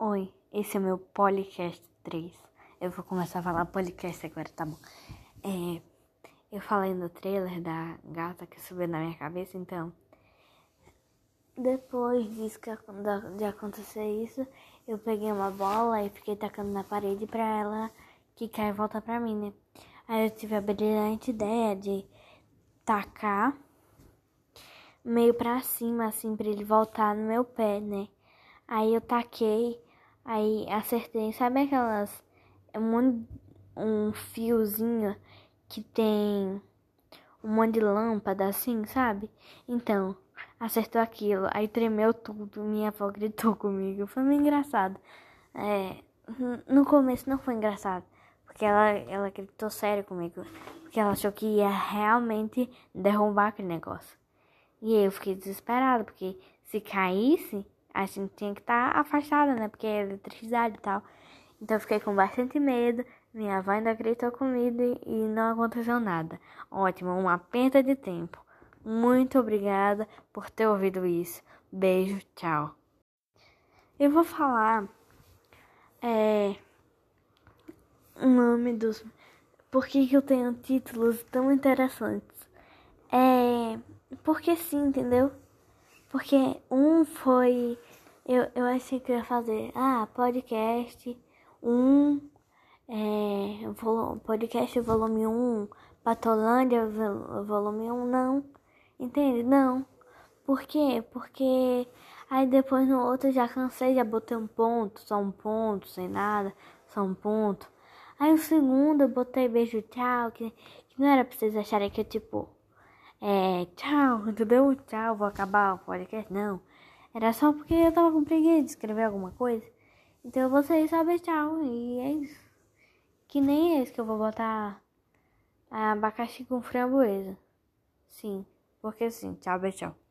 Oi, esse é o meu podcast 3. Eu vou começar a falar podcast agora, tá bom? É, eu falei no trailer da gata que subiu na minha cabeça, então. Depois disso que, de acontecer isso, eu peguei uma bola e fiquei tacando na parede pra ela quicar e voltar pra mim, né? Aí eu tive a brilhante ideia de tacar meio pra cima, assim, pra ele voltar no meu pé, né? Aí eu taquei, aí acertei. Sabe aquelas. Um, um fiozinho que tem um monte de lâmpada assim, sabe? Então, acertou aquilo. Aí tremeu tudo. Minha avó gritou comigo. Foi muito engraçado. É, no começo não foi engraçado. Porque ela, ela gritou sério comigo. Porque ela achou que ia realmente derrubar aquele negócio. E eu fiquei desesperada. Porque se caísse a gente tinha que estar tá afastada, né? Porque é eletricidade e tal. Então eu fiquei com bastante medo. Minha avó ainda gritou comigo e não aconteceu nada. Ótimo, uma perda de tempo. Muito obrigada por ter ouvido isso. Beijo, tchau. Eu vou falar é, o nome dos. Por que, que eu tenho títulos tão interessantes? É. Porque sim, entendeu? Porque um foi. Eu, eu achei que eu ia fazer. Ah, podcast 1. Um, é, podcast volume 1. Um, Patolândia volume 1. Um, não. Entende? Não. Por quê? Porque aí depois no outro já cansei, já botei um ponto, só um ponto, sem nada, só um ponto. Aí o segundo eu botei beijo tchau, que, que não era pra vocês acharem que eu tipo é, tchau, entendeu? Tchau, vou acabar o podcast. Não. Era só porque eu tava com preguiça de escrever alguma coisa. Então vocês sabem tchau. E é isso. Que nem esse que eu vou botar abacaxi com framboesa. Sim, porque sim. Tchau, tchau.